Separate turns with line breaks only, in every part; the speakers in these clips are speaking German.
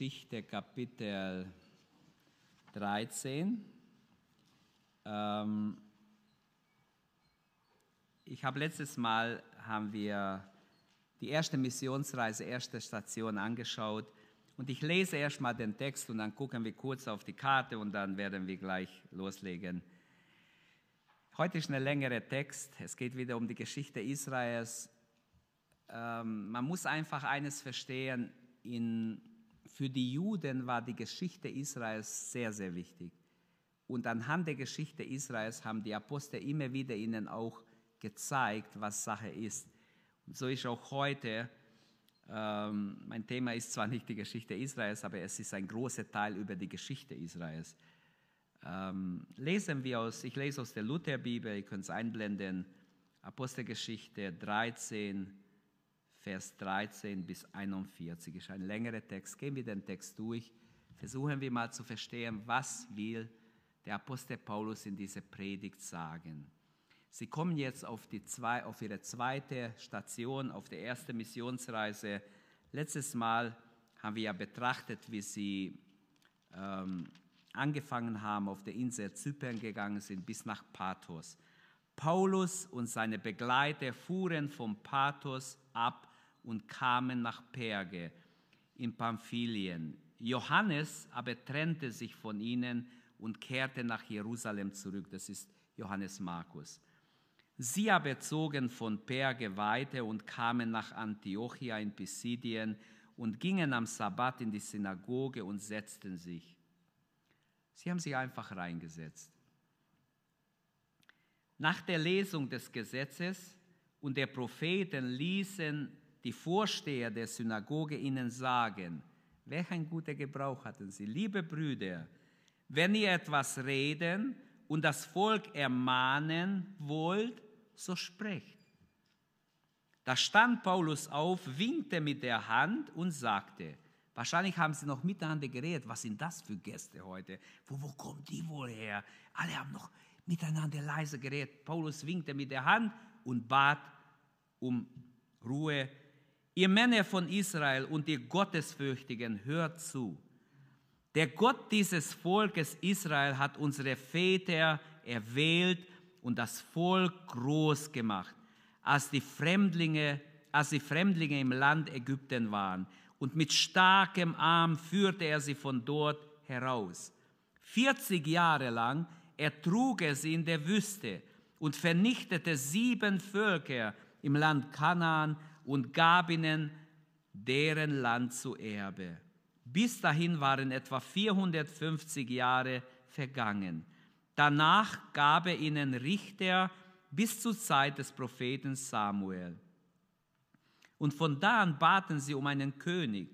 Apostelgeschichte Kapitel 13. Ähm, ich habe letztes Mal haben wir die erste Missionsreise, erste Station angeschaut und ich lese erstmal den Text und dann gucken wir kurz auf die Karte und dann werden wir gleich loslegen. Heute ist ein längerer Text. Es geht wieder um die Geschichte Israels. Ähm, man muss einfach eines verstehen: in, Für die Juden war die Geschichte Israels sehr, sehr wichtig. Und anhand der Geschichte Israels haben die Apostel immer wieder ihnen auch gezeigt, was Sache ist. Und so ist auch heute. Ähm, mein Thema ist zwar nicht die Geschichte Israels, aber es ist ein großer Teil über die Geschichte Israels. Ähm, lesen wir aus, ich lese aus der Lutherbibel, ihr könnt es einblenden, Apostelgeschichte 13, Vers 13 bis 41. Ist ein längerer Text. Gehen wir den Text durch. Versuchen wir mal zu verstehen, was will der Apostel Paulus in dieser Predigt sagen. Sie kommen jetzt auf, die zwei, auf ihre zweite Station, auf der ersten Missionsreise. Letztes Mal haben wir ja betrachtet, wie sie ähm, angefangen haben, auf der Insel Zypern gegangen sind, bis nach Pathos. Paulus und seine Begleiter fuhren vom Pathos ab und kamen nach Perge in Pamphylien. Johannes aber trennte sich von ihnen und kehrte nach Jerusalem zurück. Das ist Johannes Markus. Sie aber zogen von Perge weiter und kamen nach Antiochia in Pisidien und gingen am Sabbat in die Synagoge und setzten sich. Sie haben sich einfach reingesetzt. Nach der Lesung des Gesetzes und der Propheten ließen die Vorsteher der Synagoge ihnen sagen, welch ein guter Gebrauch hatten sie. Liebe Brüder, wenn ihr etwas reden und das Volk ermahnen wollt, so sprecht. Da stand Paulus auf, winkte mit der Hand und sagte, wahrscheinlich haben sie noch miteinander geredet, was sind das für Gäste heute? Wo, wo kommen die wohl her? Alle haben noch miteinander leise geredet. Paulus winkte mit der Hand und bat um Ruhe. Ihr Männer von Israel und ihr Gottesfürchtigen, hört zu. Der Gott dieses Volkes Israel hat unsere Väter erwählt und das Volk groß gemacht, als die Fremdlinge, als die Fremdlinge im Land Ägypten waren. Und mit starkem Arm führte er sie von dort heraus. 40 Jahre lang ertrug er sie in der Wüste und vernichtete sieben Völker im Land Kanaan und gab ihnen deren Land zu Erbe. Bis dahin waren etwa 450 Jahre vergangen. Danach gab er ihnen Richter bis zur Zeit des Propheten Samuel. Und von da an baten sie um einen König.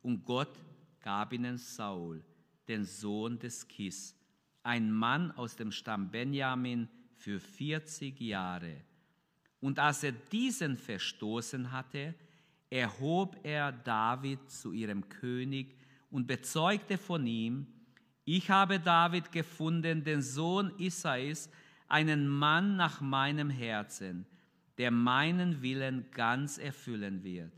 Und Gott gab ihnen Saul, den Sohn des Kis, ein Mann aus dem Stamm Benjamin für 40 Jahre. Und als er diesen verstoßen hatte, erhob er David zu ihrem König und bezeugte von ihm, ich habe David gefunden, den Sohn Isais, einen Mann nach meinem Herzen, der meinen Willen ganz erfüllen wird.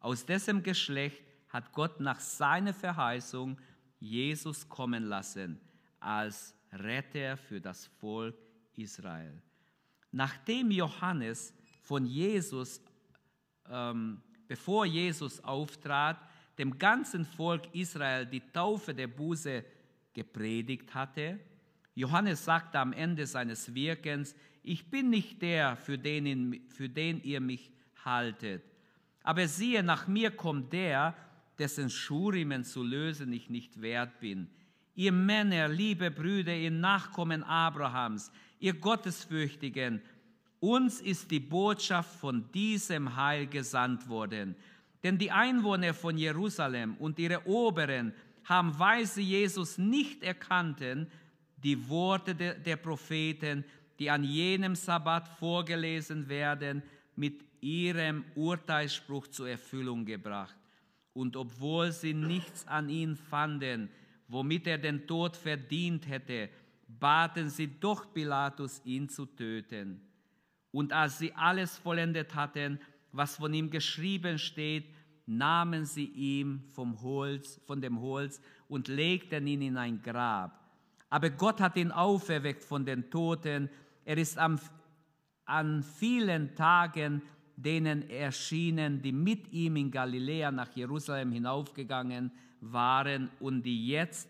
Aus dessen Geschlecht hat Gott nach seiner Verheißung Jesus kommen lassen als Retter für das Volk Israel. Nachdem Johannes von Jesus, ähm, bevor Jesus auftrat, dem ganzen Volk Israel die Taufe der Buße gepredigt hatte. Johannes sagte am Ende seines Wirkens, ich bin nicht der, für den, für den ihr mich haltet. Aber siehe, nach mir kommt der, dessen Schurimen zu lösen ich nicht wert bin. Ihr Männer, liebe Brüder, ihr Nachkommen Abrahams, ihr Gottesfürchtigen, uns ist die Botschaft von diesem Heil gesandt worden. Denn die Einwohner von Jerusalem und ihre Oberen haben, weil sie Jesus nicht erkannten, die Worte der, der Propheten, die an jenem Sabbat vorgelesen werden, mit ihrem Urteilsspruch zur Erfüllung gebracht. Und obwohl sie nichts an ihn fanden, womit er den Tod verdient hätte, baten sie doch Pilatus, ihn zu töten. Und als sie alles vollendet hatten, was von ihm geschrieben steht, nahmen sie ihm vom Holz, von dem Holz und legten ihn in ein Grab. Aber Gott hat ihn auferweckt von den Toten. Er ist am, an vielen Tagen denen erschienen, die mit ihm in Galiläa nach Jerusalem hinaufgegangen waren und die jetzt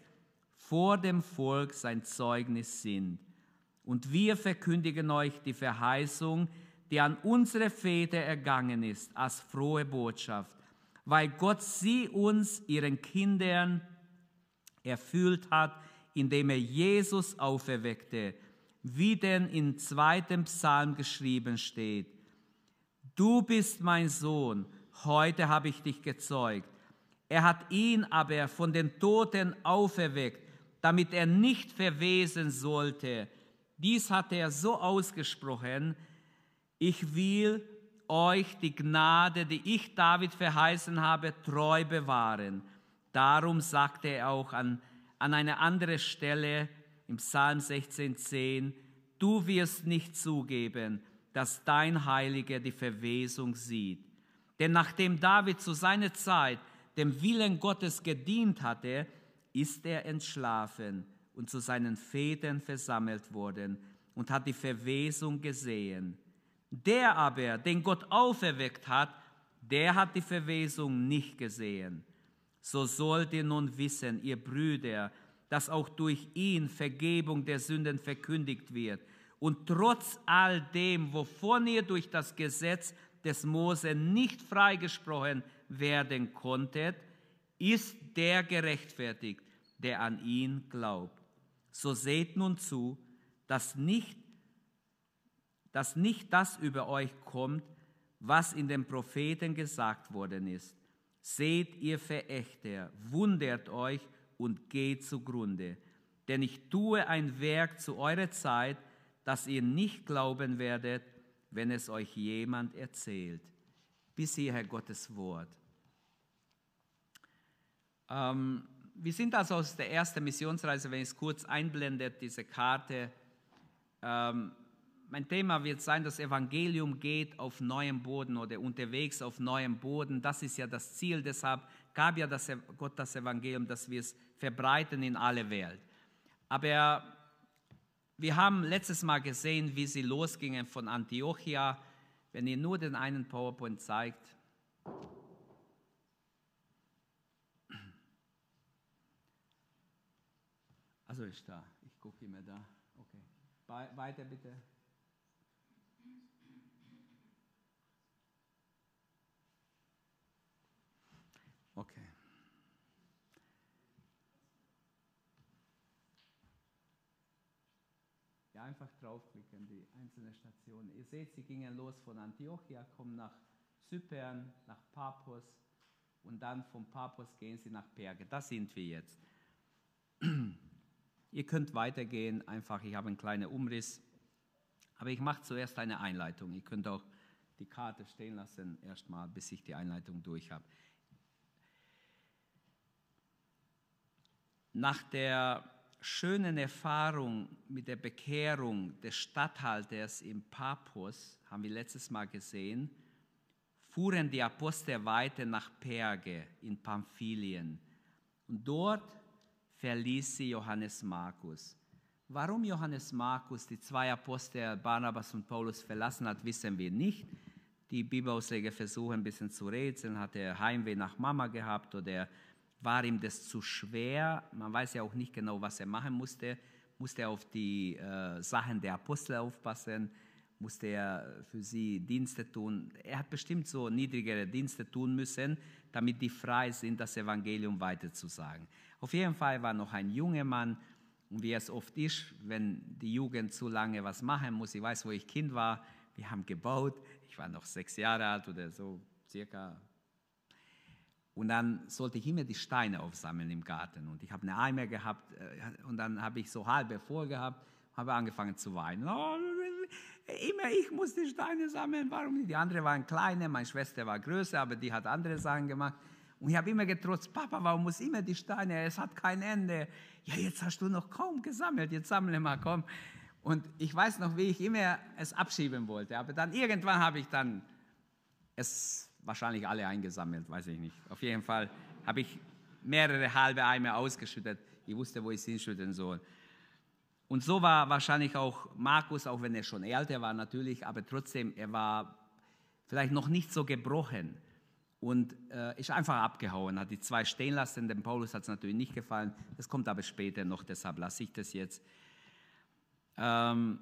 vor dem Volk sein Zeugnis sind. Und wir verkündigen euch die Verheißung, die an unsere Väter ergangen ist, als frohe Botschaft, weil Gott sie uns, ihren Kindern, erfüllt hat, indem er Jesus auferweckte, wie denn im zweiten Psalm geschrieben steht. Du bist mein Sohn, heute habe ich dich gezeugt. Er hat ihn aber von den Toten auferweckt, damit er nicht verwesen sollte. Dies hat er so ausgesprochen, ich will euch die Gnade, die ich David verheißen habe, treu bewahren. Darum sagte er auch an, an einer anderen Stelle im Psalm 16,10, du wirst nicht zugeben, dass dein Heiliger die Verwesung sieht. Denn nachdem David zu seiner Zeit dem Willen Gottes gedient hatte, ist er entschlafen und zu seinen Vätern versammelt worden und hat die Verwesung gesehen. Der aber, den Gott auferweckt hat, der hat die Verwesung nicht gesehen. So sollt ihr nun wissen, ihr Brüder, dass auch durch ihn Vergebung der Sünden verkündigt wird. Und trotz all dem, wovon ihr durch das Gesetz des Mose nicht freigesprochen werden konntet, ist der gerechtfertigt, der an ihn glaubt. So seht nun zu, dass nicht dass nicht das über euch kommt, was in den Propheten gesagt worden ist. Seht ihr Verächter, wundert euch und geht zugrunde. Denn ich tue ein Werk zu eurer Zeit, das ihr nicht glauben werdet, wenn es euch jemand erzählt. Bis hierher Gottes Wort. Ähm, wir sind also aus der ersten Missionsreise, wenn ich es kurz einblendet, diese Karte. Ähm, mein Thema wird sein, das Evangelium geht auf neuem Boden oder unterwegs auf neuem Boden. Das ist ja das Ziel. Deshalb gab ja das, Gott das Evangelium, dass wir es verbreiten in alle Welt. Aber wir haben letztes Mal gesehen, wie sie losgingen von Antiochia. Wenn ihr nur den einen PowerPoint zeigt. Also ist da. Ich gucke immer da. Okay. Weiter bitte. Okay. Ja, einfach draufklicken, die einzelnen Stationen. Ihr seht, sie gingen los von Antiochia, kommen nach Zypern, nach Papos und dann von Papos gehen sie nach Perge. Da sind wir jetzt. Ihr könnt weitergehen, einfach, ich habe einen kleinen Umriss. Aber ich mache zuerst eine Einleitung. Ihr könnt auch die Karte stehen lassen, erstmal, bis ich die Einleitung durch habe. Nach der schönen Erfahrung mit der Bekehrung des Statthalters in Papus, haben wir letztes Mal gesehen, fuhren die Apostel weiter nach Perge in Pamphylien. Und dort verließ sie Johannes Markus. Warum Johannes Markus die zwei Apostel Barnabas und Paulus verlassen hat, wissen wir nicht. Die Bibelausleger versuchen ein bisschen zu rätseln. Hat er Heimweh nach Mama gehabt oder war ihm das zu schwer. Man weiß ja auch nicht genau, was er machen musste. Musste er auf die äh, Sachen der Apostel aufpassen? Musste er für sie Dienste tun? Er hat bestimmt so niedrigere Dienste tun müssen, damit die frei sind, das Evangelium weiterzusagen. Auf jeden Fall war noch ein junger Mann. Und wie es oft ist, wenn die Jugend zu lange was machen muss, ich weiß, wo ich Kind war, wir haben gebaut, ich war noch sechs Jahre alt oder so, circa und dann sollte ich immer die Steine aufsammeln im Garten. Und ich habe eine Eimer gehabt äh, und dann habe ich so halbe voll gehabt, habe angefangen zu weinen. Oh, immer ich muss die Steine sammeln, warum nicht? Die andere waren kleine, meine Schwester war größer, aber die hat andere Sachen gemacht. Und ich habe immer getrotzt, Papa, warum muss immer die Steine? Es hat kein Ende. Ja, jetzt hast du noch kaum gesammelt, jetzt sammle mal, komm. Und ich weiß noch, wie ich immer es abschieben wollte. Aber dann irgendwann habe ich dann es wahrscheinlich alle eingesammelt, weiß ich nicht. Auf jeden Fall habe ich mehrere halbe Eimer ausgeschüttet. Ich wusste, wo ich es hinschütten soll. Und so war wahrscheinlich auch Markus, auch wenn er schon älter war natürlich, aber trotzdem, er war vielleicht noch nicht so gebrochen und äh, ist einfach abgehauen, hat die zwei stehen lassen. Dem Paulus hat es natürlich nicht gefallen. Das kommt aber später noch, deshalb lasse ich das jetzt. Ähm,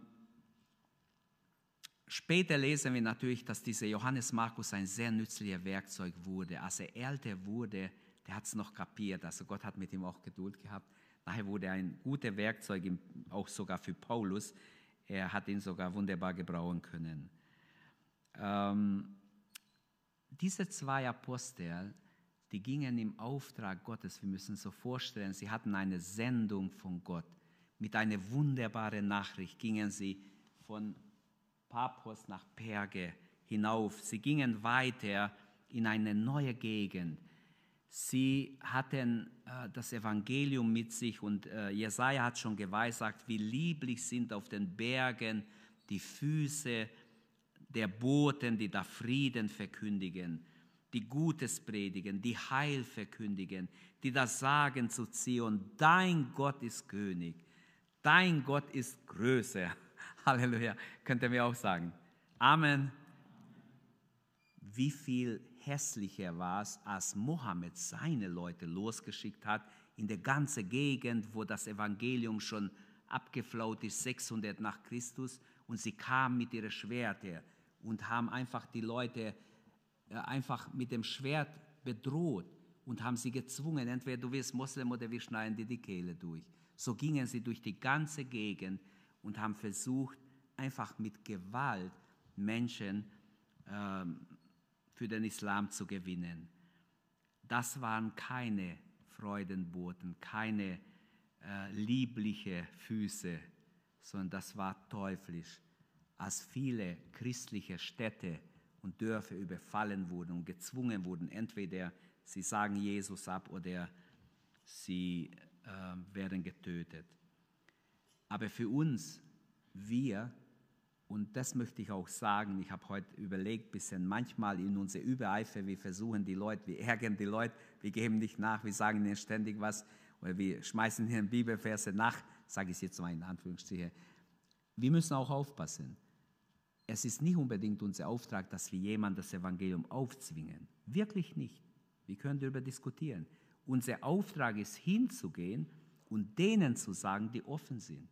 später lesen wir natürlich, dass dieser Johannes Markus ein sehr nützlicher Werkzeug wurde. Als er älter wurde, der hat es noch kapiert. Also Gott hat mit ihm auch Geduld gehabt. Nachher wurde er ein guter Werkzeug, auch sogar für Paulus. Er hat ihn sogar wunderbar gebrauchen können. Ähm, diese zwei Apostel, die gingen im Auftrag Gottes, wir müssen so vorstellen, sie hatten eine Sendung von Gott. Mit einer wunderbaren Nachricht gingen sie von Paphos nach Perge hinauf. Sie gingen weiter in eine neue Gegend. Sie hatten äh, das Evangelium mit sich und äh, Jesaja hat schon geweissagt, wie lieblich sind auf den Bergen die Füße der Boten, die da Frieden verkündigen, die Gutes predigen, die Heil verkündigen, die das sagen zu Zion, dein Gott ist König, dein Gott ist größer. Halleluja, könnt ihr mir auch sagen. Amen. Wie viel hässlicher war es, als Mohammed seine Leute losgeschickt hat in der ganzen Gegend, wo das Evangelium schon abgeflaut ist, 600 nach Christus, und sie kamen mit ihren Schwertern und haben einfach die Leute äh, einfach mit dem Schwert bedroht und haben sie gezwungen, entweder du wirst Moslem oder wir schneiden dir die Kehle durch. So gingen sie durch die ganze Gegend und haben versucht, einfach mit Gewalt Menschen ähm, für den Islam zu gewinnen. Das waren keine Freudenboten, keine äh, liebliche Füße, sondern das war teuflisch. Als viele christliche Städte und Dörfer überfallen wurden und gezwungen wurden, entweder sie sagen Jesus ab oder sie äh, werden getötet. Aber für uns, wir und das möchte ich auch sagen. Ich habe heute überlegt, bisschen manchmal in unser Übereifer, wir versuchen die Leute, wir ärgern die Leute, wir geben nicht nach, wir sagen ihnen ständig was oder wir schmeißen ihnen Bibelverse nach, sage ich es jetzt mal in Anführungsstrichen. Wir müssen auch aufpassen. Es ist nicht unbedingt unser Auftrag, dass wir jemand das Evangelium aufzwingen. Wirklich nicht. Wir können darüber diskutieren. Unser Auftrag ist hinzugehen und denen zu sagen, die offen sind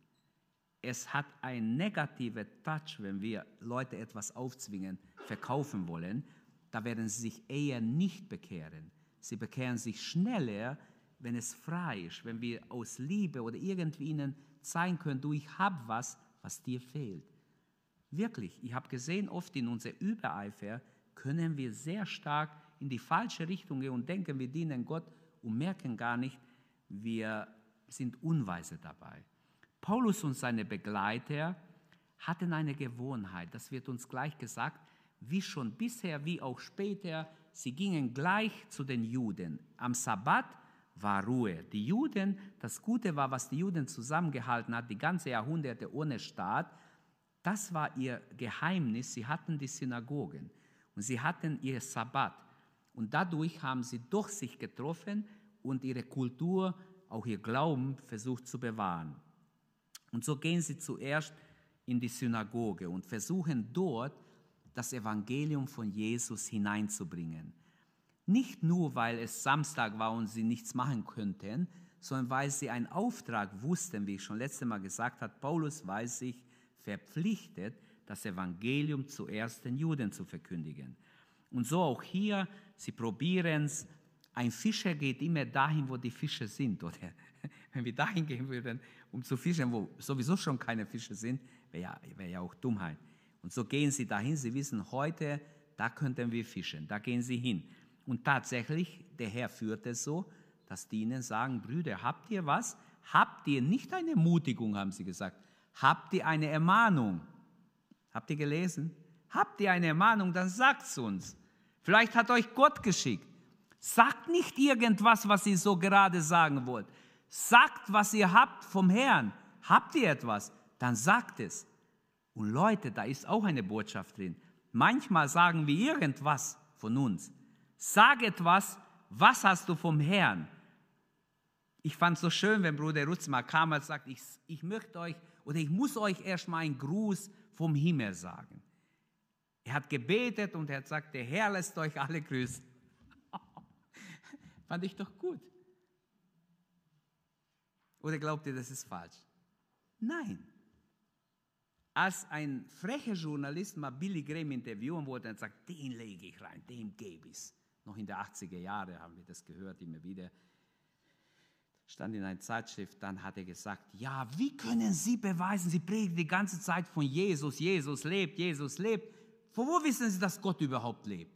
es hat einen negativen Touch, wenn wir Leute etwas aufzwingen, verkaufen wollen. Da werden sie sich eher nicht bekehren. Sie bekehren sich schneller, wenn es frei ist, wenn wir aus Liebe oder irgendwie ihnen zeigen können, du, ich habe was, was dir fehlt. Wirklich, ich habe gesehen, oft in unser Übereifer können wir sehr stark in die falsche Richtung gehen und denken, wir dienen Gott und merken gar nicht, wir sind unweise dabei. Paulus und seine Begleiter hatten eine Gewohnheit, das wird uns gleich gesagt, wie schon bisher, wie auch später, sie gingen gleich zu den Juden. Am Sabbat war Ruhe. Die Juden, das Gute war, was die Juden zusammengehalten hat, die ganze Jahrhunderte ohne Staat, das war ihr Geheimnis. Sie hatten die Synagogen und sie hatten ihr Sabbat. Und dadurch haben sie durch sich getroffen und ihre Kultur, auch ihr Glauben versucht zu bewahren. Und so gehen sie zuerst in die Synagoge und versuchen dort das Evangelium von Jesus hineinzubringen. Nicht nur, weil es Samstag war und sie nichts machen könnten, sondern weil sie einen Auftrag wussten, wie ich schon letztes Mal gesagt habe, Paulus weiß sich verpflichtet, das Evangelium zuerst den Juden zu verkündigen. Und so auch hier, sie probieren es. Ein Fischer geht immer dahin, wo die Fische sind, oder? Wenn wir dahin gehen würden, um zu fischen, wo sowieso schon keine Fische sind, wäre ja, wär ja auch Dummheit. Und so gehen sie dahin, sie wissen, heute, da könnten wir fischen, da gehen sie hin. Und tatsächlich, der Herr führt es so, dass die ihnen sagen, Brüder, habt ihr was? Habt ihr nicht eine Ermutigung, haben sie gesagt. Habt ihr eine Ermahnung? Habt ihr gelesen? Habt ihr eine Ermahnung, dann sagt es uns. Vielleicht hat euch Gott geschickt. Sagt nicht irgendwas, was ihr so gerade sagen wollt. Sagt, was ihr habt vom Herrn. Habt ihr etwas? Dann sagt es. Und Leute, da ist auch eine Botschaft drin. Manchmal sagen wir irgendwas von uns. Sag etwas, was hast du vom Herrn? Ich fand es so schön, wenn Bruder Rutz kam und sagt, ich, ich möchte euch oder ich muss euch erstmal einen Gruß vom Himmel sagen. Er hat gebetet und er hat gesagt, der Herr lässt euch alle grüßen. Fand ich doch gut. Oder glaubt ihr, das ist falsch? Nein. Als ein frecher Journalist mal Billy Graham interviewen wollte und sagt, den lege ich rein, dem gebe ich. Noch in den 80er Jahren haben wir das gehört, immer wieder. Stand in einer Zeitschrift, dann hat er gesagt, ja, wie können Sie beweisen, Sie predigen die ganze Zeit von Jesus, Jesus lebt, Jesus lebt. Von wo wissen Sie, dass Gott überhaupt lebt?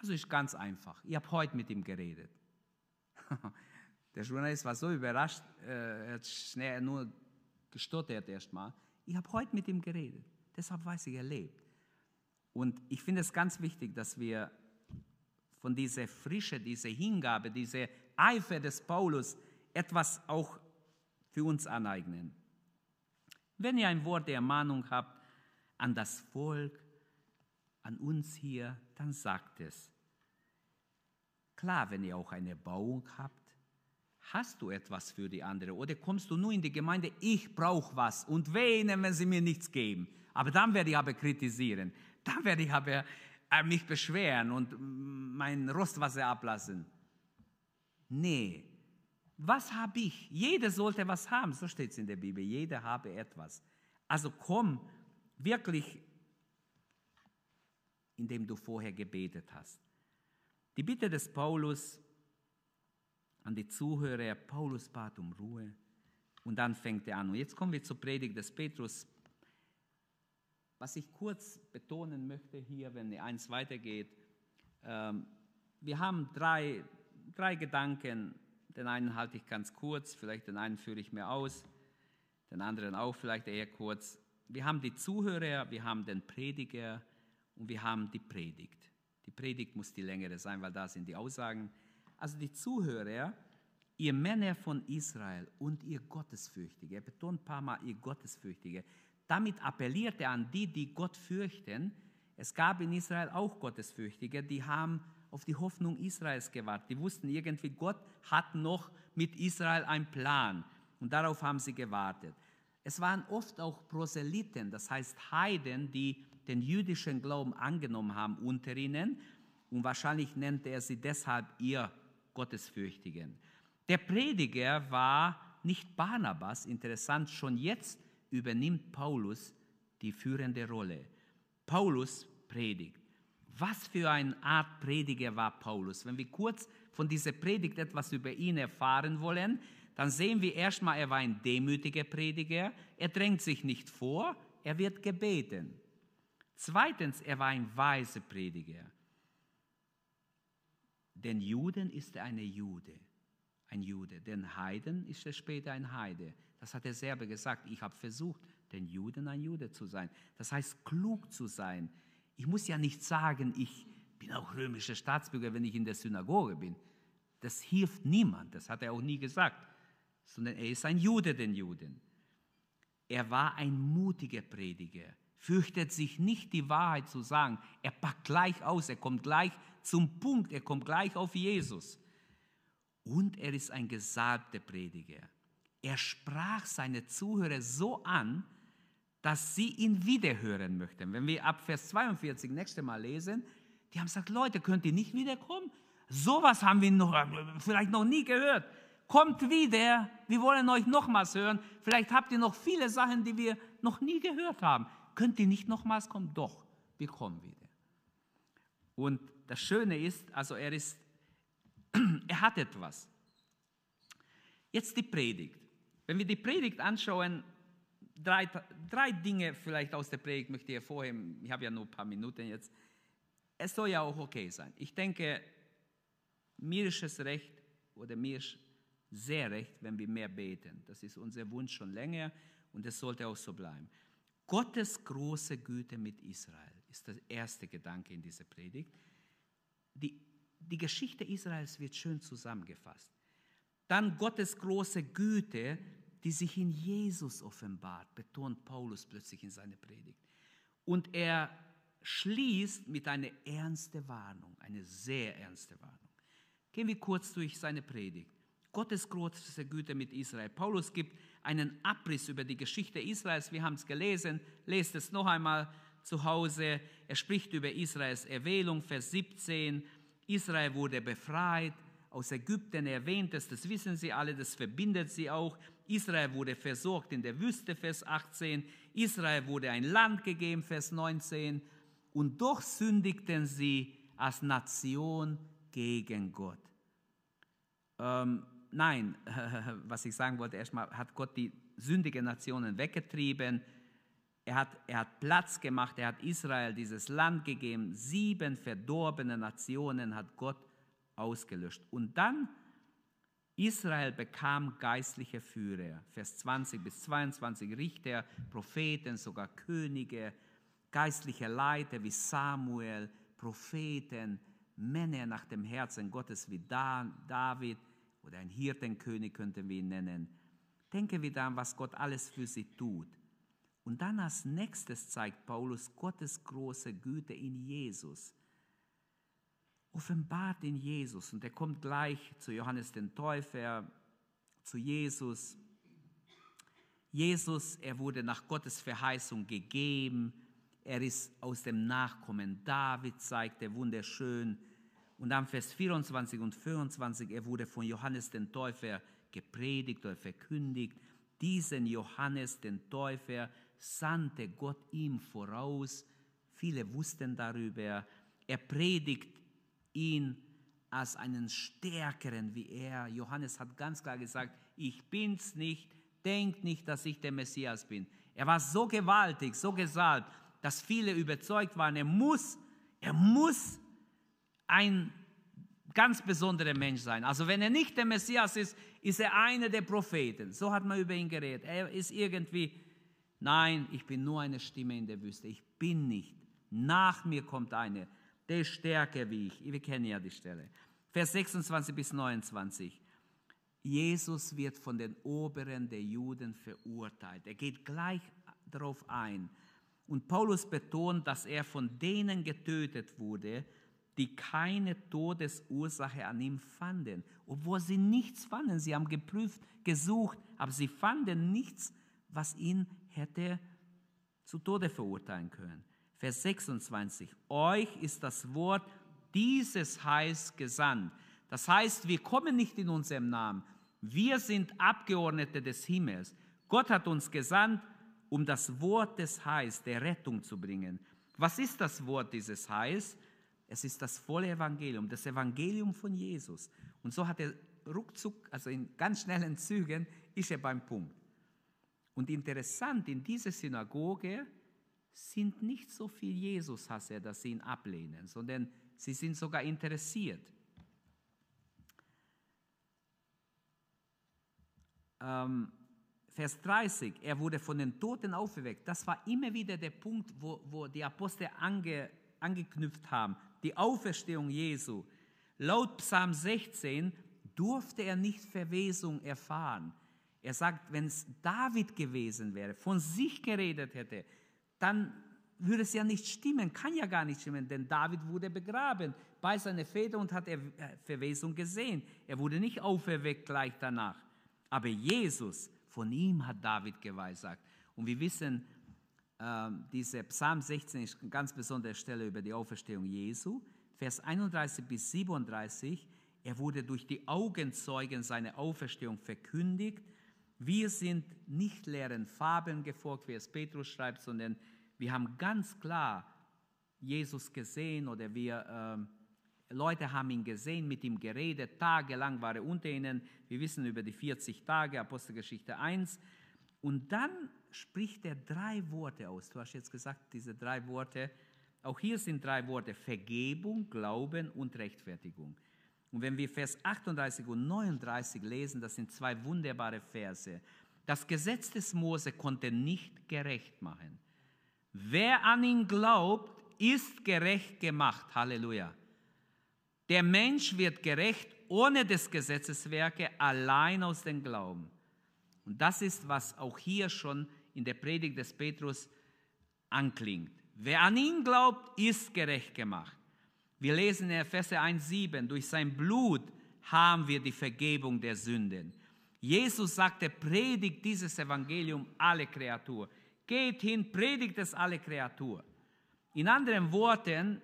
Also ist ganz einfach. Ich habe heute mit ihm geredet. Der Journalist war so überrascht, äh, er hat schnell nur gestottert erstmal. Ich habe heute mit ihm geredet. Deshalb weiß ich, er lebt. Und ich finde es ganz wichtig, dass wir von dieser Frische, dieser Hingabe, dieser Eifer des Paulus etwas auch für uns aneignen. Wenn ihr ein Wort der Ermahnung habt an das Volk, an uns hier, dann sagt es. Klar, wenn ihr auch eine Bauung habt, hast du etwas für die andere oder kommst du nur in die Gemeinde, ich brauche was und wen, wenn sie mir nichts geben. Aber dann werde ich aber kritisieren, dann werde ich aber mich beschweren und mein Rostwasser ablassen. Nee, was habe ich? Jeder sollte was haben, so steht es in der Bibel, jeder habe etwas. Also komm wirklich, indem du vorher gebetet hast. Die Bitte des Paulus an die Zuhörer, Paulus bat um Ruhe und dann fängt er an. Und jetzt kommen wir zur Predigt des Petrus. Was ich kurz betonen möchte hier, wenn eins weitergeht, ähm, wir haben drei, drei Gedanken. Den einen halte ich ganz kurz, vielleicht den einen führe ich mir aus, den anderen auch vielleicht eher kurz. Wir haben die Zuhörer, wir haben den Prediger und wir haben die Predigt. Die Predigt muss die längere sein, weil da sind die Aussagen. Also die Zuhörer, ihr Männer von Israel und ihr Gottesfürchtige, er betont ein paar Mal ihr Gottesfürchtige, damit appelliert er an die, die Gott fürchten. Es gab in Israel auch Gottesfürchtige, die haben auf die Hoffnung Israels gewartet. Die wussten irgendwie, Gott hat noch mit Israel einen Plan. Und darauf haben sie gewartet. Es waren oft auch Proselyten, das heißt Heiden, die den jüdischen Glauben angenommen haben unter ihnen. Und wahrscheinlich nannte er sie deshalb ihr Gottesfürchtigen. Der Prediger war nicht Barnabas, interessant, schon jetzt übernimmt Paulus die führende Rolle. Paulus predigt. Was für eine Art Prediger war Paulus? Wenn wir kurz von dieser Predigt etwas über ihn erfahren wollen, dann sehen wir erstmal, er war ein demütiger Prediger. Er drängt sich nicht vor, er wird gebeten. Zweitens, er war ein weiser Prediger. Den Juden ist er eine Jude, ein Jude. Den Heiden ist er später ein Heide. Das hat er selber gesagt. Ich habe versucht, den Juden ein Jude zu sein. Das heißt, klug zu sein. Ich muss ja nicht sagen, ich bin auch römischer Staatsbürger, wenn ich in der Synagoge bin. Das hilft niemand. Das hat er auch nie gesagt. Sondern er ist ein Jude den Juden. Er war ein mutiger Prediger fürchtet sich nicht, die Wahrheit zu sagen. Er packt gleich aus, er kommt gleich zum Punkt, er kommt gleich auf Jesus. Und er ist ein gesalbter Prediger. Er sprach seine Zuhörer so an, dass sie ihn wiederhören möchten. Wenn wir ab Vers 42 nächste Mal lesen, die haben gesagt, Leute, könnt ihr nicht wiederkommen? Sowas haben wir noch, vielleicht noch nie gehört. Kommt wieder, wir wollen euch nochmals hören. Vielleicht habt ihr noch viele Sachen, die wir noch nie gehört haben. Könnt ihr nicht nochmals kommen? Doch, wir kommen wieder. Und das Schöne ist, also er ist, er hat etwas. Jetzt die Predigt. Wenn wir die Predigt anschauen, drei, drei Dinge vielleicht aus der Predigt möchte ich hervorheben. Ich habe ja nur ein paar Minuten jetzt. Es soll ja auch okay sein. Ich denke, mir ist es recht oder mir ist sehr recht, wenn wir mehr beten. Das ist unser Wunsch schon länger und es sollte auch so bleiben. Gottes große Güte mit Israel ist der erste Gedanke in dieser Predigt. Die, die Geschichte Israels wird schön zusammengefasst. Dann Gottes große Güte, die sich in Jesus offenbart, betont Paulus plötzlich in seiner Predigt. Und er schließt mit einer ernsten Warnung, eine sehr ernste Warnung. Gehen wir kurz durch seine Predigt. Gottes große Güte mit Israel. Paulus gibt einen Abriss über die Geschichte Israels. Wir haben es gelesen. Lest es noch einmal zu Hause. Er spricht über Israels Erwählung, Vers 17. Israel wurde befreit aus Ägypten. Er erwähnt es, das wissen Sie alle, das verbindet sie auch. Israel wurde versorgt in der Wüste, Vers 18. Israel wurde ein Land gegeben, Vers 19. Und doch sündigten sie als Nation gegen Gott. Ähm, nein, was ich sagen wollte, erstmal hat Gott die sündigen Nationen weggetrieben. Er hat, er hat Platz gemacht, er hat Israel dieses Land gegeben. Sieben verdorbene Nationen hat Gott ausgelöscht. Und dann Israel bekam geistliche Führer. Vers 20 bis 22 Richter, Propheten, sogar Könige, geistliche Leiter wie Samuel, Propheten, Männer nach dem Herzen Gottes wie David oder ein Hirtenkönig könnten wir ihn nennen. Denken wir dann, was Gott alles für sie tut. Und dann als nächstes zeigt Paulus Gottes große Güte in Jesus. Offenbart in Jesus. Und er kommt gleich zu Johannes den Täufer, zu Jesus. Jesus, er wurde nach Gottes Verheißung gegeben. Er ist aus dem Nachkommen David, zeigt er wunderschön. Und dann Vers 24 und 25, er wurde von Johannes den Täufer gepredigt oder verkündigt. Diesen Johannes den Täufer sandte Gott ihm voraus. Viele wussten darüber. Er predigt ihn als einen Stärkeren wie er. Johannes hat ganz klar gesagt, ich bin's nicht, denkt nicht, dass ich der Messias bin. Er war so gewaltig, so gesalbt, dass viele überzeugt waren, er muss, er muss ein ganz besonderer Mensch sein. Also wenn er nicht der Messias ist, ist er einer der Propheten. So hat man über ihn geredet. Er ist irgendwie, nein, ich bin nur eine Stimme in der Wüste. Ich bin nicht. Nach mir kommt einer, der ist stärker wie ich. Wir kennen ja die Stelle. Vers 26 bis 29. Jesus wird von den Oberen der Juden verurteilt. Er geht gleich darauf ein. Und Paulus betont, dass er von denen getötet wurde, die keine Todesursache an ihm fanden, obwohl sie nichts fanden. Sie haben geprüft, gesucht, aber sie fanden nichts, was ihn hätte zu Tode verurteilen können. Vers 26. Euch ist das Wort dieses Heils gesandt. Das heißt, wir kommen nicht in unserem Namen. Wir sind Abgeordnete des Himmels. Gott hat uns gesandt, um das Wort des Heils, der Rettung zu bringen. Was ist das Wort dieses Heils? Es ist das volle Evangelium, das Evangelium von Jesus. Und so hat er ruckzuck, also in ganz schnellen Zügen, ist er beim Punkt. Und interessant, in dieser Synagoge sind nicht so viel Jesus-Hasser, dass sie ihn ablehnen, sondern sie sind sogar interessiert. Ähm, Vers 30, er wurde von den Toten auferweckt. Das war immer wieder der Punkt, wo, wo die Apostel ange, angeknüpft haben die Auferstehung Jesu. Laut Psalm 16 durfte er nicht Verwesung erfahren. Er sagt, wenn es David gewesen wäre, von sich geredet hätte, dann würde es ja nicht stimmen, kann ja gar nicht stimmen, denn David wurde begraben bei seiner Väter und hat er Verwesung gesehen. Er wurde nicht auferweckt gleich danach. Aber Jesus, von ihm hat David geweissagt. Und wir wissen, ähm, diese Psalm 16 ist eine ganz besondere Stelle über die Auferstehung Jesu. Vers 31 bis 37, er wurde durch die Augenzeugen seine Auferstehung verkündigt. Wir sind nicht leeren Fabeln gefolgt, wie es Petrus schreibt, sondern wir haben ganz klar Jesus gesehen oder wir äh, Leute haben ihn gesehen, mit ihm geredet, tagelang war er unter ihnen. Wir wissen über die 40 Tage, Apostelgeschichte 1. Und dann spricht er drei Worte aus. Du hast jetzt gesagt, diese drei Worte, auch hier sind drei Worte, Vergebung, Glauben und Rechtfertigung. Und wenn wir Vers 38 und 39 lesen, das sind zwei wunderbare Verse. Das Gesetz des Mose konnte nicht gerecht machen. Wer an ihn glaubt, ist gerecht gemacht. Halleluja. Der Mensch wird gerecht ohne des Gesetzeswerke, allein aus dem Glauben. Und das ist, was auch hier schon in der Predigt des Petrus anklingt. Wer an ihn glaubt, ist gerecht gemacht. Wir lesen in Epheser 1,7, durch sein Blut haben wir die Vergebung der Sünden. Jesus sagte, predigt dieses Evangelium alle Kreatur. Geht hin, predigt es alle Kreatur. In anderen Worten,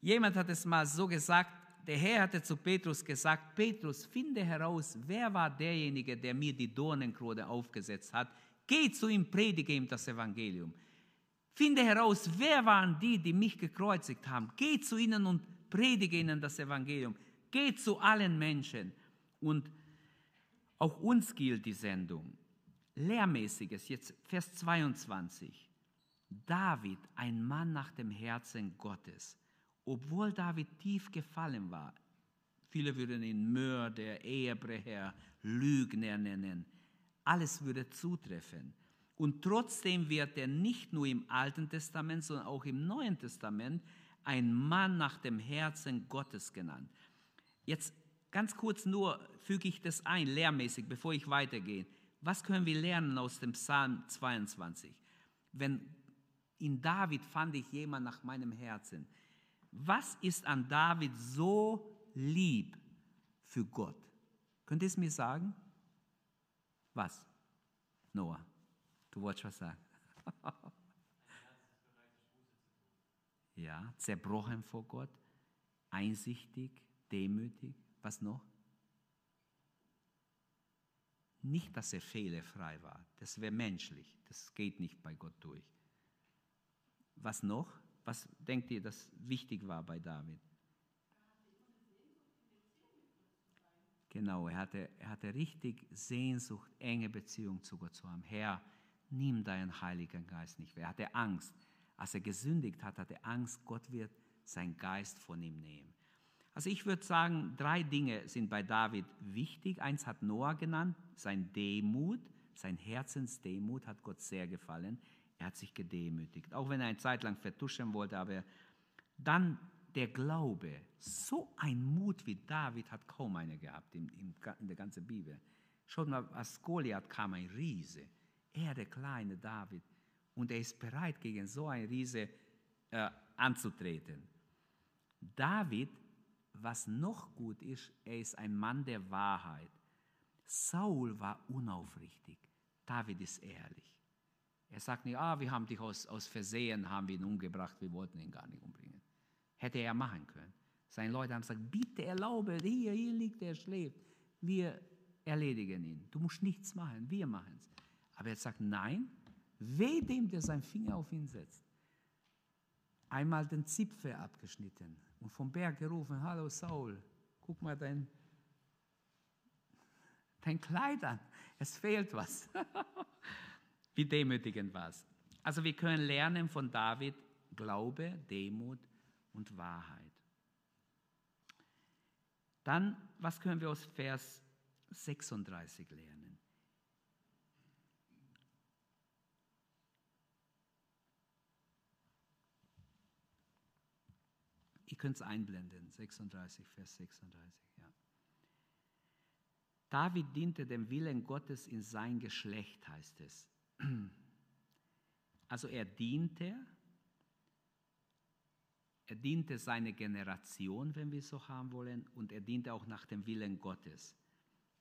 jemand hat es mal so gesagt, der Herr hatte zu Petrus gesagt, Petrus, finde heraus, wer war derjenige, der mir die Dornenkrone aufgesetzt hat. Geh zu ihm, predige ihm das Evangelium. Finde heraus, wer waren die, die mich gekreuzigt haben. Geh zu ihnen und predige ihnen das Evangelium. Geh zu allen Menschen. Und auch uns gilt die Sendung. Lehrmäßiges, jetzt Vers 22. David, ein Mann nach dem Herzen Gottes, obwohl David tief gefallen war, viele würden ihn Mörder, Ehebrecher, Lügner nennen, alles würde zutreffen. Und trotzdem wird er nicht nur im Alten Testament, sondern auch im Neuen Testament ein Mann nach dem Herzen Gottes genannt. Jetzt ganz kurz nur füge ich das ein, lehrmäßig, bevor ich weitergehe. Was können wir lernen aus dem Psalm 22? Wenn in David fand ich jemand nach meinem Herzen. Was ist an David so lieb für Gott? Könnt ihr es mir sagen? Was? Noah, du wolltest was sagen. ja, zerbrochen vor Gott, einsichtig, demütig. Was noch? Nicht, dass er fehlerfrei war. Das wäre menschlich. Das geht nicht bei Gott durch. Was noch? Was denkt ihr, das wichtig war bei David? Genau, er hatte, er hatte richtig Sehnsucht, enge Beziehung zu Gott zu haben. Herr, nimm deinen Heiligen Geist nicht Er hatte Angst. Als er gesündigt hat, hatte er Angst, Gott wird seinen Geist von ihm nehmen. Also ich würde sagen, drei Dinge sind bei David wichtig. Eins hat Noah genannt, sein Demut, sein Herzensdemut hat Gott sehr gefallen. Er hat sich gedemütigt, auch wenn er eine Zeit lang vertuschen wollte, aber dann der Glaube. So ein Mut wie David hat kaum einer gehabt in, in, in der ganzen Bibel. Schaut mal, als Goliath kam ein Riese. Er, der kleine David. Und er ist bereit, gegen so ein Riese äh, anzutreten. David, was noch gut ist, er ist ein Mann der Wahrheit. Saul war unaufrichtig. David ist ehrlich. Er sagt nicht, ah, wir haben dich aus, aus Versehen, haben wir ihn umgebracht, wir wollten ihn gar nicht umbringen. Hätte er machen können. Seine Leute haben gesagt, bitte erlaube, hier, hier liegt er, schläft. Wir erledigen ihn. Du musst nichts machen, wir machen es. Aber er sagt, nein, weh dem, der seinen Finger auf ihn setzt. Einmal den Zipfel abgeschnitten und vom Berg gerufen, hallo Saul, guck mal dein, dein Kleid an, es fehlt was. Wie demütigend war es. Also wir können lernen von David Glaube, Demut und Wahrheit. Dann, was können wir aus Vers 36 lernen? Könnt es einblenden, 36, Vers 36. Ja. David diente dem Willen Gottes in sein Geschlecht, heißt es. Also er diente, er diente seine Generation, wenn wir so haben wollen, und er diente auch nach dem Willen Gottes.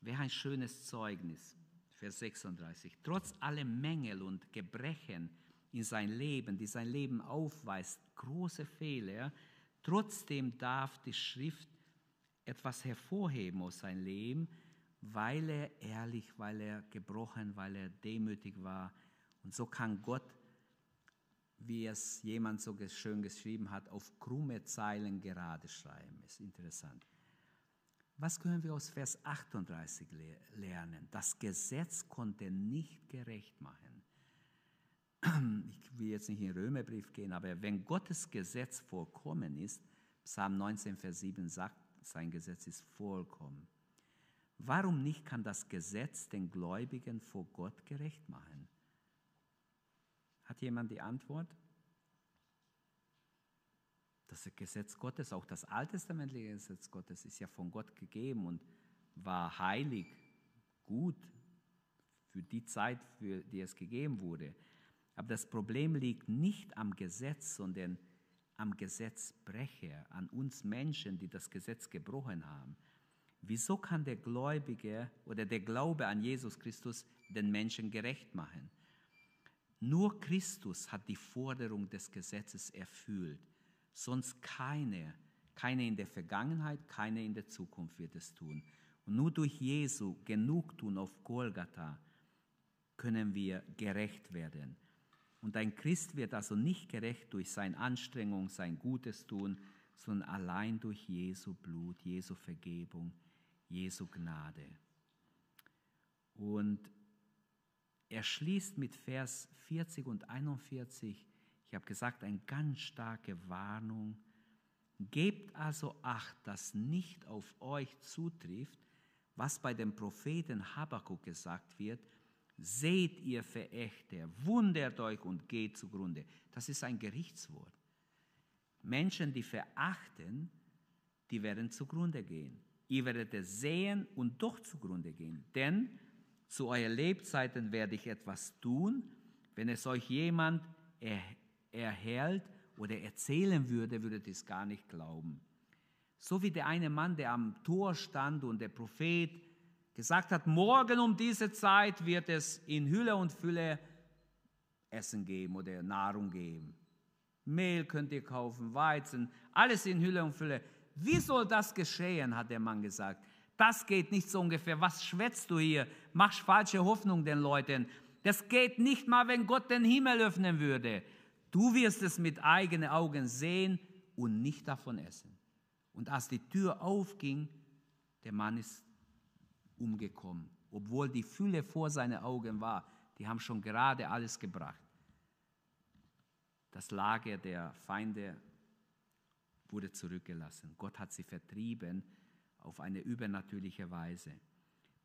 Wäre ein schönes Zeugnis, Vers 36. Trotz aller Mängel und Gebrechen in sein Leben, die sein Leben aufweist, große Fehler, trotzdem darf die Schrift etwas hervorheben aus seinem Leben, weil er ehrlich, weil er gebrochen, weil er demütig war. Und so kann Gott, wie es jemand so schön geschrieben hat, auf krumme Zeilen gerade schreiben. Ist interessant. Was können wir aus Vers 38 lernen? Das Gesetz konnte nicht gerecht machen. Ich will jetzt nicht in den Römerbrief gehen, aber wenn Gottes Gesetz vollkommen ist, Psalm 19, Vers 7 sagt, sein Gesetz ist vollkommen. Warum nicht kann das Gesetz den Gläubigen vor Gott gerecht machen? Hat jemand die Antwort? Das Gesetz Gottes, auch das alttestamentliche Gesetz Gottes, ist ja von Gott gegeben und war heilig, gut für die Zeit, für die es gegeben wurde. Aber das Problem liegt nicht am Gesetz, sondern am Gesetzbrecher, an uns Menschen, die das Gesetz gebrochen haben. Wieso kann der Gläubige oder der Glaube an Jesus Christus den Menschen gerecht machen? Nur Christus hat die Forderung des Gesetzes erfüllt, sonst keine, keine in der Vergangenheit, keine in der Zukunft wird es tun. Und nur durch Jesu Genugtun auf Golgatha können wir gerecht werden. Und ein Christ wird also nicht gerecht durch seine Anstrengung, sein Gutes tun, sondern allein durch Jesu Blut, Jesu Vergebung, Jesu Gnade. Und er schließt mit Vers 40 und 41, ich habe gesagt, eine ganz starke Warnung. Gebt also Acht, dass nicht auf euch zutrifft, was bei dem Propheten Habakkuk gesagt wird, Seht ihr Verächter, wundert euch und geht zugrunde. Das ist ein Gerichtswort. Menschen, die verachten, die werden zugrunde gehen. Ihr werdet es sehen und doch zugrunde gehen. Denn zu euren Lebzeiten werde ich etwas tun, wenn es euch jemand er, erhält oder erzählen würde, würdet ihr es gar nicht glauben. So wie der eine Mann, der am Tor stand und der Prophet gesagt hat, morgen um diese Zeit wird es in Hülle und Fülle Essen geben oder Nahrung geben. Mehl könnt ihr kaufen, Weizen, alles in Hülle und Fülle. Wie soll das geschehen, hat der Mann gesagt. Das geht nicht so ungefähr. Was schwätzt du hier? Machst falsche Hoffnung den Leuten. Das geht nicht mal, wenn Gott den Himmel öffnen würde. Du wirst es mit eigenen Augen sehen und nicht davon essen. Und als die Tür aufging, der Mann ist umgekommen, obwohl die Fülle vor seinen Augen war. Die haben schon gerade alles gebracht. Das Lager der Feinde wurde zurückgelassen. Gott hat sie vertrieben auf eine übernatürliche Weise.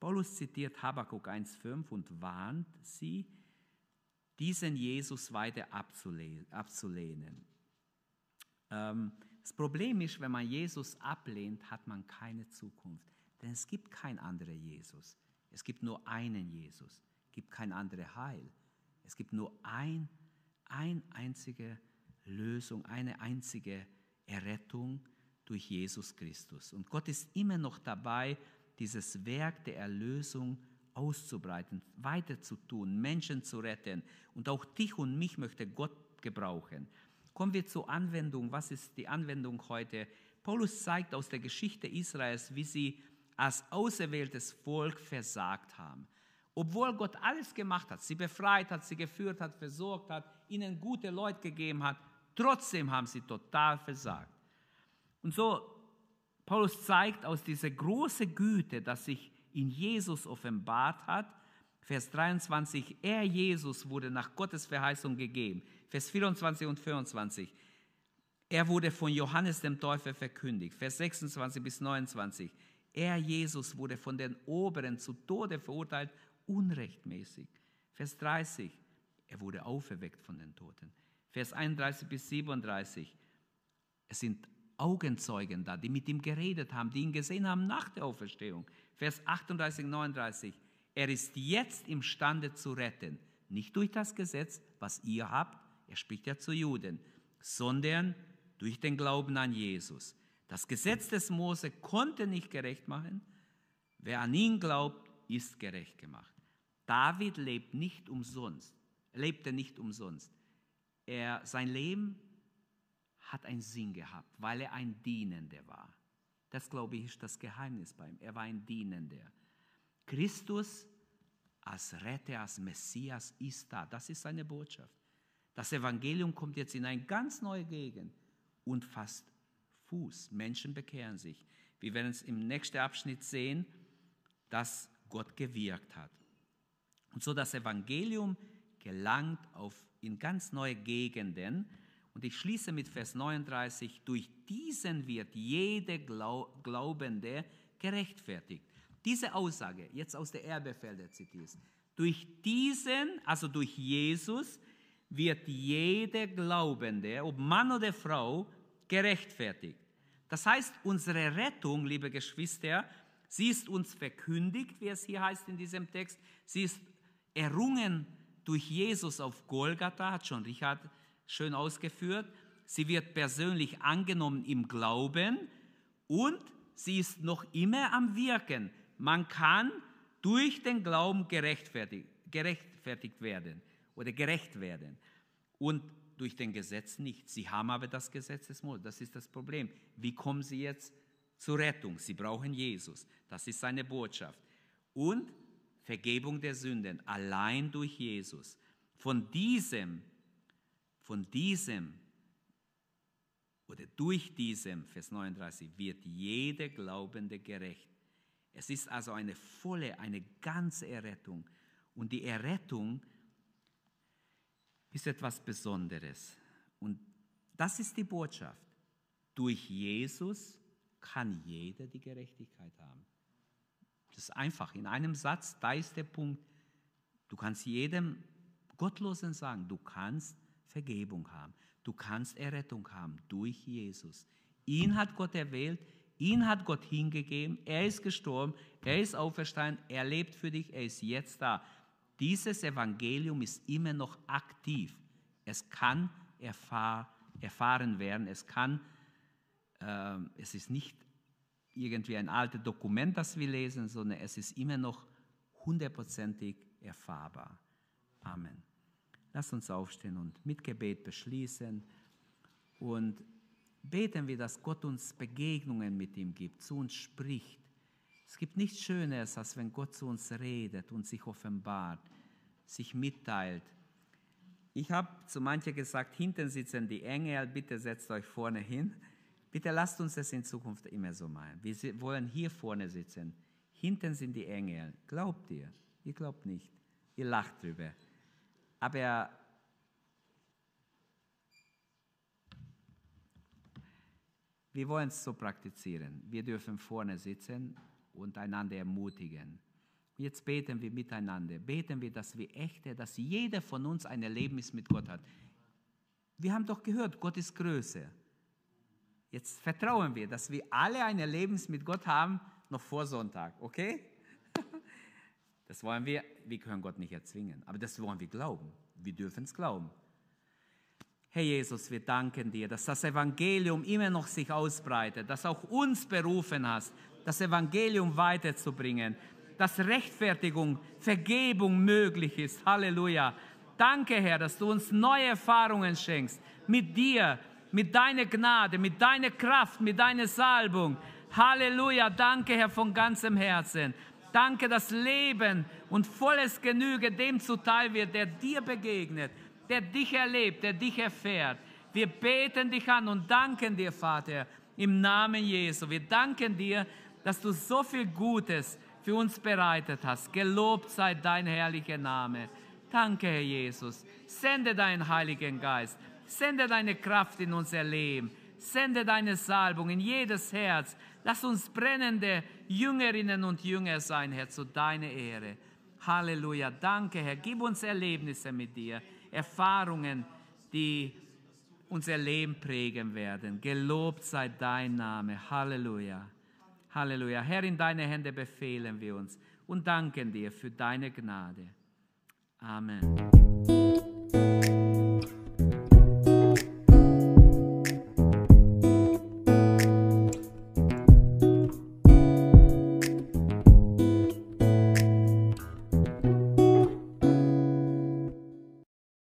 Paulus zitiert Habakkuk 1,5 und warnt sie, diesen Jesus weiter abzulehnen. Ähm, das Problem ist, wenn man Jesus ablehnt, hat man keine Zukunft. Denn es gibt keinen anderen Jesus. Es gibt nur einen Jesus. Es gibt kein anderes Heil. Es gibt nur ein, ein einzige Lösung, eine einzige Errettung durch Jesus Christus. Und Gott ist immer noch dabei, dieses Werk der Erlösung auszubreiten, weiter zu tun, Menschen zu retten. Und auch dich und mich möchte Gott gebrauchen. Kommen wir zur Anwendung. Was ist die Anwendung heute? Paulus zeigt aus der Geschichte Israels, wie sie als auserwähltes Volk versagt haben. Obwohl Gott alles gemacht hat, sie befreit hat, sie geführt hat, versorgt hat, ihnen gute Leute gegeben hat, trotzdem haben sie total versagt. Und so, Paulus zeigt aus dieser großen Güte, dass sich in Jesus offenbart hat, Vers 23, er Jesus wurde nach Gottes Verheißung gegeben. Vers 24 und 25, er wurde von Johannes dem Täufer verkündigt. Vers 26 bis 29, er, Jesus, wurde von den Oberen zu Tode verurteilt, unrechtmäßig. Vers 30, er wurde auferweckt von den Toten. Vers 31 bis 37, es sind Augenzeugen da, die mit ihm geredet haben, die ihn gesehen haben nach der Auferstehung. Vers 38, 39, er ist jetzt imstande zu retten, nicht durch das Gesetz, was ihr habt, er spricht ja zu Juden, sondern durch den Glauben an Jesus. Das Gesetz des Mose konnte nicht gerecht machen. Wer an ihn glaubt, ist gerecht gemacht. David lebt nicht umsonst, lebte nicht umsonst. Er, sein Leben hat einen Sinn gehabt, weil er ein Dienender war. Das, glaube ich, ist das Geheimnis bei ihm. Er war ein Dienender. Christus als Retter, als Messias ist da. Das ist seine Botschaft. Das Evangelium kommt jetzt in eine ganz neue Gegend und fast Fuß. Menschen bekehren sich. Wir werden es im nächsten Abschnitt sehen, dass Gott gewirkt hat. Und so das Evangelium gelangt auf, in ganz neue Gegenden. Und ich schließe mit Vers 39, durch diesen wird jeder Glaubende gerechtfertigt. Diese Aussage, jetzt aus der Erbefelder zitiert, durch diesen, also durch Jesus, wird jeder Glaubende, ob Mann oder Frau, gerechtfertigt. Das heißt, unsere Rettung, liebe Geschwister, sie ist uns verkündigt, wie es hier heißt in diesem Text, sie ist errungen durch Jesus auf Golgatha, hat schon Richard schön ausgeführt. Sie wird persönlich angenommen im Glauben und sie ist noch immer am Wirken. Man kann durch den Glauben gerechtfertigt, gerechtfertigt werden oder gerecht werden und durch den Gesetz nicht. Sie haben aber das Gesetz des Moses. Das ist das Problem. Wie kommen sie jetzt zur Rettung? Sie brauchen Jesus. Das ist seine Botschaft. Und Vergebung der Sünden allein durch Jesus. Von diesem, von diesem oder durch diesem, Vers 39, wird jeder Glaubende gerecht. Es ist also eine volle, eine ganze Errettung. Und die Errettung ist etwas Besonderes. Und das ist die Botschaft. Durch Jesus kann jeder die Gerechtigkeit haben. Das ist einfach. In einem Satz, da ist der Punkt. Du kannst jedem Gottlosen sagen, du kannst Vergebung haben. Du kannst Errettung haben durch Jesus. Ihn hat Gott erwählt, ihn hat Gott hingegeben, er ist gestorben, er ist auferstanden, er lebt für dich, er ist jetzt da. Dieses Evangelium ist immer noch aktiv. Es kann erfahr, erfahren werden, es kann, äh, es ist nicht irgendwie ein altes Dokument, das wir lesen, sondern es ist immer noch hundertprozentig erfahrbar. Amen. Lass uns aufstehen und mit Gebet beschließen und beten wir, dass Gott uns Begegnungen mit ihm gibt, zu uns spricht. Es gibt nichts Schöneres, als wenn Gott zu uns redet und sich offenbart, sich mitteilt. Ich habe zu manchen gesagt, hinten sitzen die Engel, bitte setzt euch vorne hin. Bitte lasst uns das in Zukunft immer so machen. Wir wollen hier vorne sitzen. Hinten sind die Engel. Glaubt ihr? Ihr glaubt nicht. Ihr lacht drüber. Aber wir wollen es so praktizieren. Wir dürfen vorne sitzen und einander ermutigen. Jetzt beten wir miteinander. Beten wir, dass wir echte, dass jeder von uns ein Erlebnis mit Gott hat. Wir haben doch gehört, Gott ist größer. Jetzt vertrauen wir, dass wir alle ein Erlebnis mit Gott haben, noch vor Sonntag, okay? Das wollen wir, wir können Gott nicht erzwingen, aber das wollen wir glauben. Wir dürfen es glauben. Herr Jesus, wir danken dir, dass das Evangelium immer noch sich ausbreitet, dass auch uns berufen hast, das Evangelium weiterzubringen, dass Rechtfertigung, Vergebung möglich ist. Halleluja. Danke, Herr, dass du uns neue Erfahrungen schenkst mit dir, mit deiner Gnade, mit deiner Kraft, mit deiner Salbung. Halleluja, danke Herr von ganzem Herzen. Danke, dass Leben und volles Genüge dem zuteil wird, der dir begegnet, der dich erlebt, der dich erfährt. Wir beten dich an und danken dir, Vater, im Namen Jesu. Wir danken dir, dass du so viel Gutes für uns bereitet hast. Gelobt sei dein herrlicher Name. Danke, Herr Jesus. Sende deinen Heiligen Geist. Sende deine Kraft in unser Leben. Sende deine Salbung in jedes Herz. Lass uns brennende Jüngerinnen und Jünger sein, Herr, zu deiner Ehre. Halleluja. Danke, Herr. Gib uns Erlebnisse mit dir. Erfahrungen, die unser Leben prägen werden. Gelobt sei dein Name. Halleluja. Halleluja. Herr, in deine Hände befehlen wir uns und danken dir für deine Gnade. Amen.